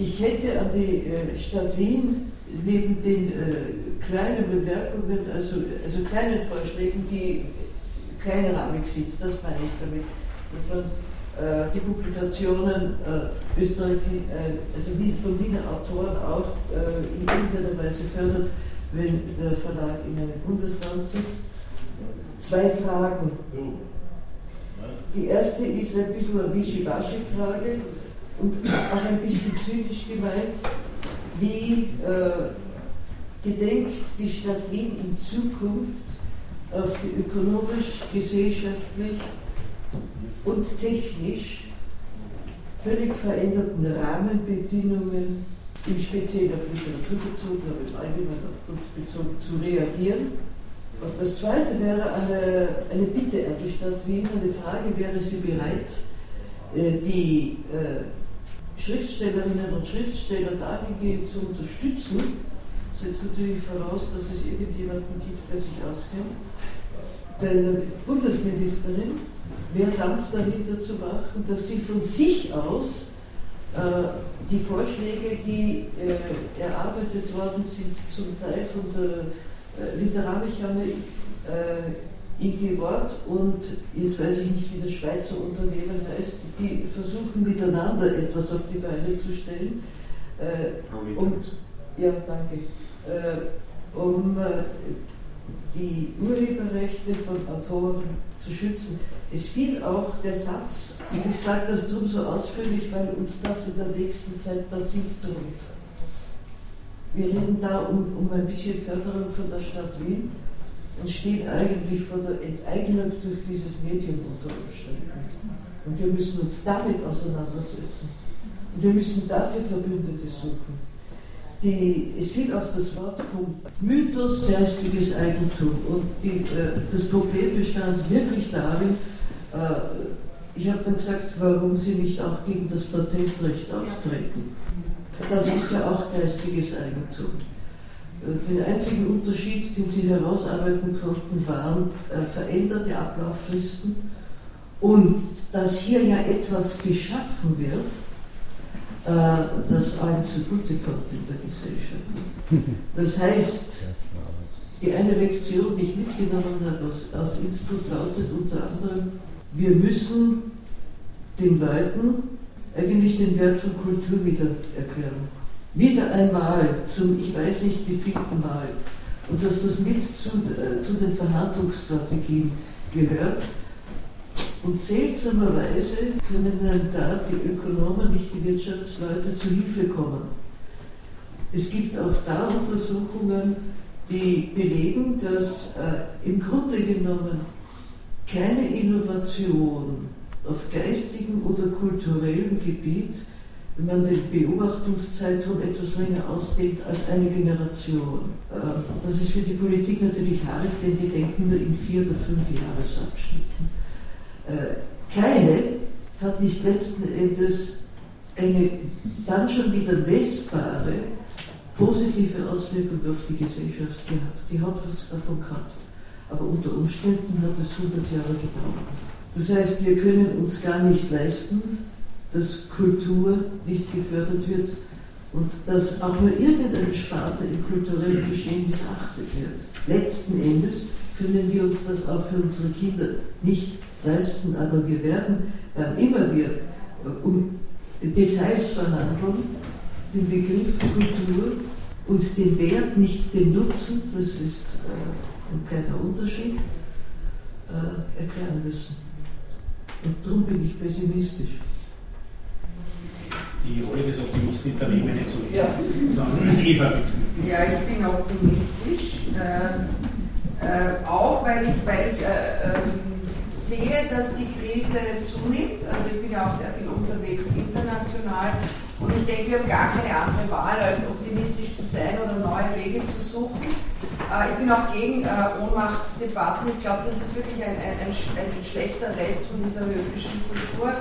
ich hätte an die äh, Stadt Wien neben den äh, kleinen Bemerkungen, also, also kleinen Vorschlägen, die kleinrahmig sind, das meine ich damit, dass man äh, die Publikationen äh, Österreich, äh, also von Wiener Autoren auch äh, in irgendeiner Weise fördert, wenn der Verlag in einem Bundesland sitzt. Zwei Fragen. Die erste ist ein bisschen eine Wischiwaschi-Frage und auch ein bisschen zynisch gemeint, wie äh, gedenkt die Stadt Wien in Zukunft auf die ökonomisch, gesellschaftlich und technisch völlig veränderten Rahmenbedingungen, im Speziellen auf Literatur bezogen, aber im Allgemeinen auf Kunst bezogen, zu reagieren. Und das Zweite wäre eine, eine Bitte an die Stadt Wien, eine Frage, wäre sie bereit, äh, die äh, Schriftstellerinnen und Schriftsteller dahingehend zu unterstützen, setzt natürlich voraus, dass es irgendjemanden gibt, der sich auskennt. Der Bundesministerin mehr Dampf dahinter zu machen, dass sie von sich aus äh, die Vorschläge, die äh, erarbeitet worden sind, zum Teil von der äh, Literarmechanik, äh, IG Wort und jetzt weiß ich nicht, wie das Schweizer Unternehmen heißt, die versuchen miteinander etwas auf die Beine zu stellen. Äh, um, ja, danke. Äh, um äh, die Urheberrechte von Autoren zu schützen. Es fiel auch der Satz, und ich sage das drum so ausführlich, weil uns das in der nächsten Zeit massiv droht. Wir reden da um, um ein bisschen Förderung von der Stadt Wien und stehen eigentlich vor der Enteignung durch dieses Medium unter Umständen. Und wir müssen uns damit auseinandersetzen. Und wir müssen dafür Verbündete suchen. Die, es fiel auch das Wort vom Mythos geistiges Eigentum. Und die, äh, das Problem bestand wirklich darin, äh, ich habe dann gesagt, warum sie nicht auch gegen das Patentrecht auftreten. Das ist ja auch geistiges Eigentum. Den einzigen Unterschied, den sie herausarbeiten konnten, waren äh, veränderte Ablauffristen und dass hier ja etwas geschaffen wird, äh, das allen zugutekommt in der Gesellschaft. Das heißt, die eine Lektion, die ich mitgenommen habe aus, aus Innsbruck, lautet unter anderem, wir müssen den Leuten eigentlich den Wert von Kultur wieder erklären wieder einmal zum, ich weiß nicht wievielten Mal, und dass das mit zu, äh, zu den Verhandlungsstrategien gehört. Und seltsamerweise können dann da die Ökonomen, nicht die Wirtschaftsleute, zu Hilfe kommen. Es gibt auch da Untersuchungen, die belegen, dass äh, im Grunde genommen keine Innovation auf geistigem oder kulturellem Gebiet wenn man den Beobachtungszeitraum etwas länger ausdehnt als eine Generation. Ähm, das ist für die Politik natürlich haarig, denn die denken nur in vier oder fünf Jahresabschnitten. Äh, keine hat nicht letzten Endes eine dann schon wieder messbare positive Auswirkung auf die Gesellschaft gehabt. Die hat was davon gehabt. Aber unter Umständen hat es 100 Jahre gedauert. Das heißt, wir können uns gar nicht leisten, dass Kultur nicht gefördert wird und dass auch nur irgendeine Sparte im kulturellen Geschehen missachtet wird. Letzten Endes können wir uns das auch für unsere Kinder nicht leisten, aber wir werden, wann immer wir äh, um Details verhandeln, den Begriff Kultur und den Wert, nicht den Nutzen, das ist äh, ein kleiner Unterschied, äh, erklären müssen. Und darum bin ich pessimistisch. Die Rolle des Optimisten ist da eben nicht so ja. sondern Eva. Ja, ich bin optimistisch. Äh, äh, auch weil ich, weil ich äh, ähm, sehe, dass die Krise zunimmt. Also ich bin ja auch sehr viel unterwegs international und ich denke, wir haben gar keine andere Wahl, als optimistisch zu sein oder neue Wege zu suchen. Äh, ich bin auch gegen äh, Ohnmachtsdebatten. Ich glaube, das ist wirklich ein, ein, ein, schlechter Rest von dieser höfischen Kultur.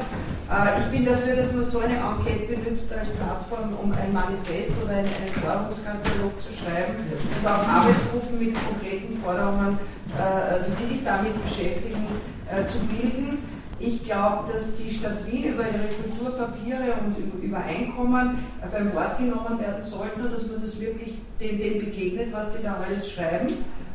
Äh, ich bin dafür, dass man so eine Enquete benutzt als Plattform, um ein Manifest oder einen, einen Forderungskatalog zu schreiben und auch Arbeitsgruppen mit konkreten Forderungen, also die sich damit beschäftigen, zu bilden. Ich glaube, dass die Stadt Wien über ihre Kulturpapiere und über Einkommen äh, beim Wort genommen werden sollten und dass man das wirklich dem, dem begegnet, was die da alles schreiben.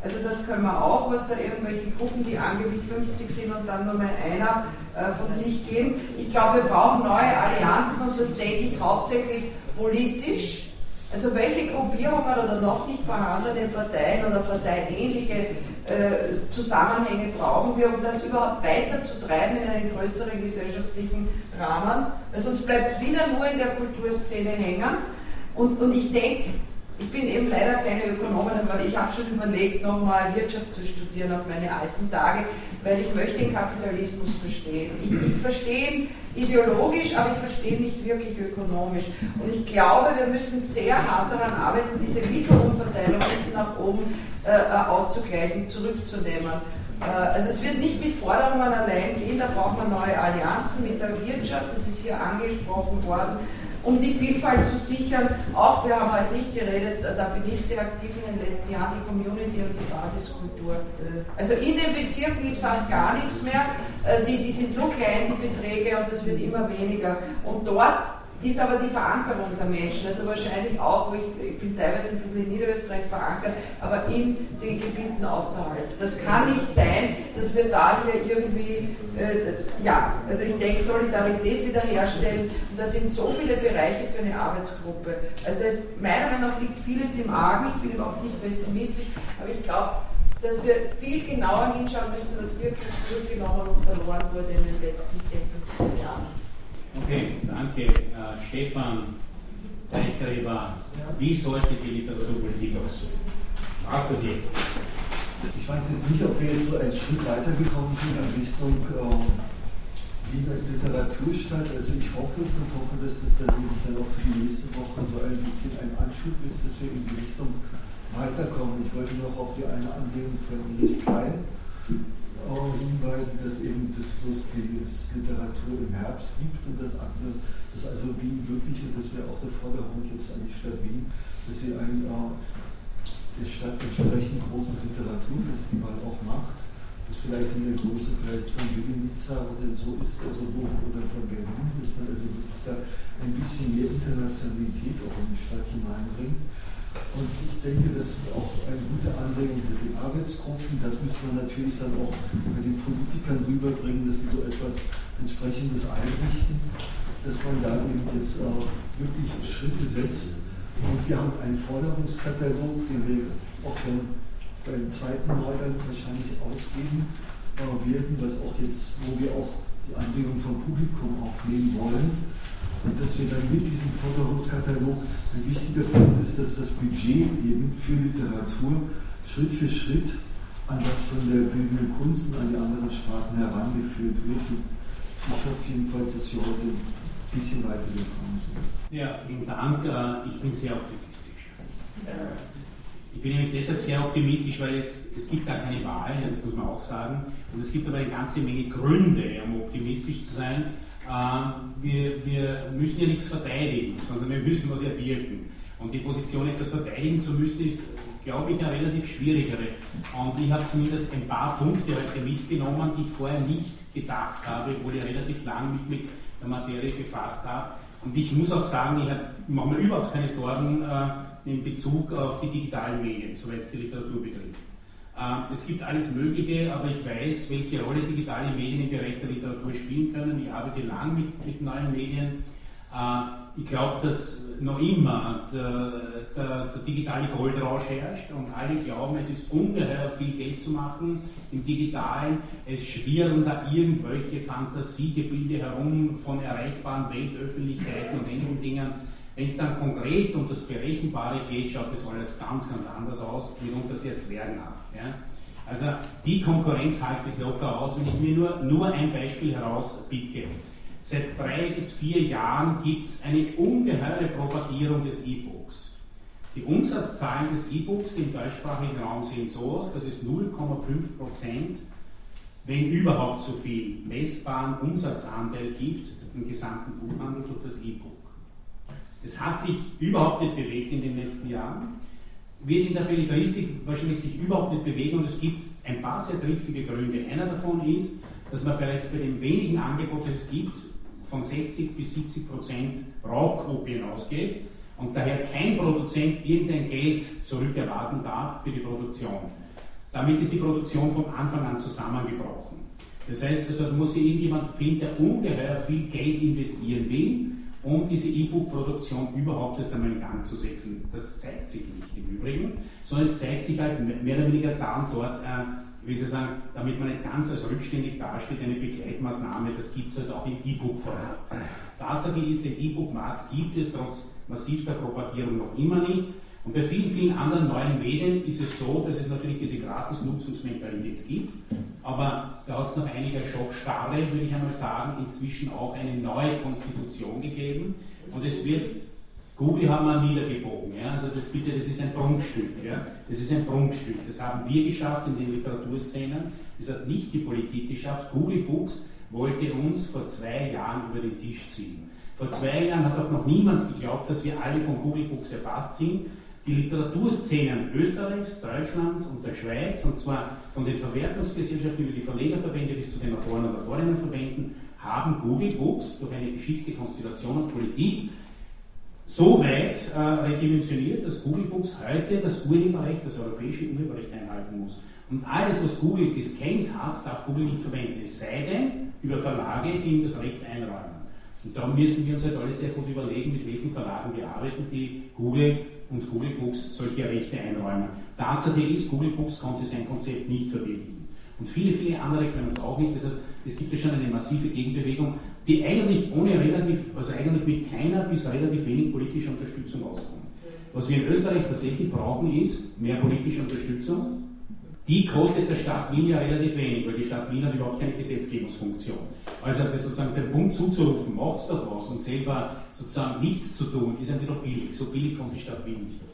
Also das können wir auch, was da irgendwelche Gruppen, die angeblich 50 sind und dann nur mal einer äh, von sich geben. Ich glaube, wir brauchen neue Allianzen und das denke ich hauptsächlich politisch. Also welche Gruppierungen oder noch nicht vorhandene Parteien oder parteiähnliche äh, Zusammenhänge brauchen wir, um das überhaupt weiterzutreiben in einen größeren gesellschaftlichen Rahmen, sonst bleibt es wieder nur in der Kulturszene hängen. Und, und ich denke, ich bin eben leider keine Ökonomin, aber ich habe schon überlegt, nochmal Wirtschaft zu studieren auf meine alten Tage, weil ich möchte den Kapitalismus verstehen. Ich, ich verstehe ihn ideologisch, aber ich verstehe ihn nicht wirklich ökonomisch. Und ich glaube, wir müssen sehr hart daran arbeiten, diese Mittelumverteilung nach oben äh, äh, auszugleichen, zurückzunehmen. Äh, also es wird nicht mit Forderungen allein gehen, da braucht man neue Allianzen mit der Wirtschaft, das ist hier angesprochen worden, um die Vielfalt zu sichern. Auch, wir haben heute nicht geredet, da bin ich sehr aktiv in den letzten Jahren, die Community und die Basiskultur. Also in den Bezirken ist fast gar nichts mehr, die, die sind so klein, die Beträge, und das wird immer weniger. Und dort ist aber die Verankerung der Menschen, also wahrscheinlich auch, wo ich, ich bin teilweise ein bisschen in Niederösterreich verankert, aber in den Gebieten außerhalb. Das kann nicht sein, dass wir da hier irgendwie, äh, ja, also ich denke, Solidarität wiederherstellen und da sind so viele Bereiche für eine Arbeitsgruppe. Also da meiner Meinung nach liegt vieles im Argen, ich bin überhaupt nicht pessimistisch, aber ich glaube, dass wir viel genauer hinschauen müssen, was wirklich zurückgenommen und verloren wurde in den letzten 10, 15 Jahren. Okay, danke. Uh, Stefan Deikreber, wie sollte die Literaturpolitik aussehen? Was das jetzt? Ich weiß jetzt nicht, ob wir jetzt so einen Schritt weitergekommen sind in Richtung äh, Wiener Literaturstadt. Also ich hoffe es und hoffe, dass das dann, dann auch für die nächste Woche so ein bisschen ein Anschub ist, dass wir in die Richtung weiterkommen. Ich wollte noch auf die eine Anlegung von Erich Klein hinweisen, dass eben das bloß die Literatur im Herbst gibt und das andere, dass also Wien wirklich, und das wäre auch eine Forderung jetzt an die Stadt Wien, dass sie ein äh, der Stadt entsprechend großes Literaturfestival auch macht, das vielleicht in der Größe vielleicht von Vivinica oder so ist, also wo, oder von Berlin, dass man also wirklich da ein bisschen mehr Internationalität auch in die Stadt hineinbringt. Und ich denke, das ist auch eine gute Anregung für die Arbeitsgruppen. Das müssen wir natürlich dann auch bei den Politikern rüberbringen, dass sie so etwas entsprechendes einrichten, dass man da eben jetzt äh, wirklich Schritte setzt. Und wir haben einen Forderungskatalog, den wir auch dann beim zweiten Mal dann wahrscheinlich ausgeben äh, werden, was auch jetzt, wo wir auch die Anregung vom Publikum aufnehmen wollen und dass wir dann mit diesem Forderungskatalog ein wichtiger Punkt ist, dass das Budget eben für Literatur Schritt für Schritt an das von der bildenden Kunst und an die anderen Sparten herangeführt wird. Ich hoffe jedenfalls, dass wir heute ein bisschen weitergekommen sind. Ja, vielen Dank. Äh, ich bin sehr optimistisch. Ich bin nämlich deshalb sehr optimistisch, weil es, es gibt gar keine Wahl, das muss man auch sagen. Und es gibt aber eine ganze Menge Gründe, um optimistisch zu sein. Ähm, wir, wir müssen ja nichts verteidigen, sondern wir müssen was erwirken. Und die Position, etwas verteidigen zu müssen, ist, glaube ich, eine relativ schwierigere. Und ich habe zumindest ein paar Punkte heute mitgenommen, die ich vorher nicht gedacht habe, obwohl ich relativ lang mich mit der Materie befasst habe. Und ich muss auch sagen, ich mache mir überhaupt keine Sorgen äh, in Bezug auf die digitalen Medien, soweit es die Literatur betrifft. Ähm, es gibt alles Mögliche, aber ich weiß, welche Rolle digitale Medien im Bereich der Literatur spielen können. Ich arbeite lang mit, mit neuen Medien. Äh, ich glaube, dass noch immer der, der, der, digitale Goldrausch herrscht und alle glauben, es ist ungeheuer viel Geld zu machen im Digitalen. Es schwirren da irgendwelche Fantasiegebilde herum von erreichbaren Weltöffentlichkeiten und ähnlichen Dingen. Wenn es dann konkret um das Berechenbare geht, schaut das alles ganz, ganz anders aus, mitunter sehr zwergenhaft. Ja? Also die Konkurrenz halte ich locker aus, wenn ich mir nur, nur ein Beispiel herauspicke. Seit drei bis vier Jahren gibt es eine ungeheure Propagierung des E-Books. Die Umsatzzahlen des E-Books im deutschsprachigen Raum sehen so aus, dass es 0,5 Prozent, wenn überhaupt so viel, messbaren Umsatzanteil gibt im gesamten Buchhandel durch das E-Book. Das hat sich überhaupt nicht bewegt in den letzten Jahren, wird in der Belletristik wahrscheinlich sich überhaupt nicht bewegen und es gibt ein paar sehr triftige Gründe. Einer davon ist, dass man bereits bei dem wenigen Angebot, das es gibt, von 60 bis 70 Prozent Raubkopien ausgeht und daher kein Produzent irgendein Geld zurückerwarten darf für die Produktion. Damit ist die Produktion von Anfang an zusammengebrochen. Das heißt, also muss sich irgendjemand finden, der ungeheuer viel Geld investieren will, um diese E-Book-Produktion überhaupt erst einmal in Gang zu setzen. Das zeigt sich nicht im Übrigen, sondern es zeigt sich halt mehr oder weniger da und dort äh, wie Sie sagen, damit man nicht ganz als rückständig dasteht, eine Begleitmaßnahme, das gibt es halt auch im E-Book-Format. Tatsache ist, den E-Book-Markt gibt es trotz massivster Propagierung noch immer nicht. Und bei vielen, vielen anderen neuen Medien ist es so, dass es natürlich diese Gratis-Nutzungsmentalität gibt, aber da hat es nach einiger Schockstarre, würde ich einmal sagen, inzwischen auch eine neue Konstitution gegeben. Und es wird Google haben wir niedergebogen. Ja? Also das bitte, das ist ein Prunkstück. Ja? Das ist ein Prunkstück. Das haben wir geschafft in den Literaturszenen. Das hat nicht die Politik geschafft. Google Books wollte uns vor zwei Jahren über den Tisch ziehen. Vor zwei Jahren hat auch noch niemand geglaubt, dass wir alle von Google Books erfasst sind. Die Literaturszenen Österreichs, Deutschlands und der Schweiz, und zwar von den Verwertungsgesellschaften über die Verlegerverbände bis zu den Autoren und Autorinnenverbänden, haben Google Books durch eine geschickte Konstellation und Politik so weit äh, redimensioniert, dass Google Books heute das Urheberrecht, das europäische Urheberrecht einhalten muss. Und alles, was Google gescannt hat, darf Google nicht verwenden, es sei denn über Verlage, die ihm das Recht einräumen. Und da müssen wir uns halt alles sehr gut überlegen, mit welchen Verlagen wir arbeiten, die Google und Google Books solche Rechte einräumen. Tatsache ist, Google Books konnte sein Konzept nicht verwirklichen. Und viele, viele andere können es auch nicht. Das heißt, es gibt ja schon eine massive Gegenbewegung die eigentlich ohne relativ, also eigentlich mit keiner bis relativ wenig politischer Unterstützung auskommen. Was wir in Österreich tatsächlich brauchen, ist mehr politische Unterstützung. Die kostet der Stadt Wien ja relativ wenig, weil die Stadt Wien hat überhaupt keine Gesetzgebungsfunktion. Also das sozusagen den Punkt zuzurufen, macht's doch was und selber sozusagen nichts zu tun, ist ein bisschen billig. So billig kommt die Stadt Wien nicht davon.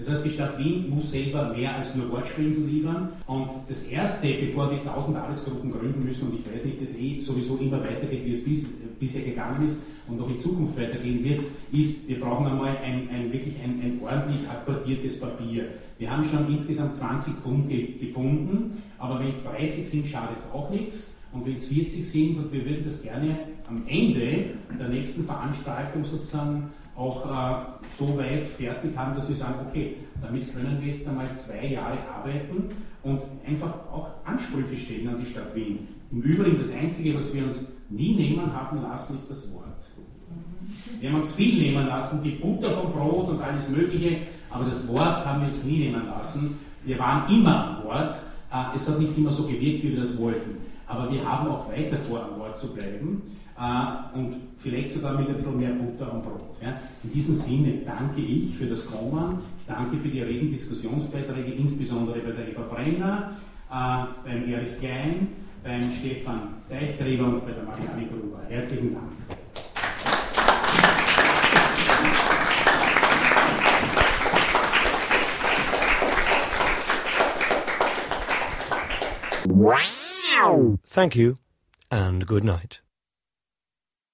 Das heißt, die Stadt Wien muss selber mehr als nur Wortspenden liefern. Und das Erste, bevor wir tausend Arbeitsgruppen gründen müssen, und ich weiß nicht, dass eh sowieso immer weitergeht, wie es bis, bisher gegangen ist und auch in Zukunft weitergehen wird, ist, wir brauchen einmal ein, ein wirklich ein, ein ordentlich akkordiertes Papier. Wir haben schon insgesamt 20 Punkte gefunden, aber wenn es 30 sind, schadet es auch nichts. Und wenn es 40 sind, und wir würden das gerne am Ende der nächsten Veranstaltung sozusagen auch äh, so weit fertig haben, dass wir sagen, okay, damit können wir jetzt einmal zwei Jahre arbeiten und einfach auch Ansprüche stellen an die Stadt Wien. Im Übrigen, das Einzige, was wir uns nie nehmen haben lassen, ist das Wort. Wir haben uns viel nehmen lassen, die Butter vom Brot und alles Mögliche, aber das Wort haben wir uns nie nehmen lassen. Wir waren immer am Wort. Äh, es hat nicht immer so gewirkt, wie wir das wollten. Aber wir haben auch weiter vor, am Wort zu bleiben. Äh, und vielleicht sogar mit ein bisschen mehr Butter am Brot. Ja. In diesem Sinne danke ich für das Kommen, ich danke für die regen Diskussionsbeiträge, insbesondere bei der Eva Brenner, äh, beim Erich Klein, beim Stefan Deichtreber und bei der Marianne Gruber. Herzlichen Dank. Thank you and good night.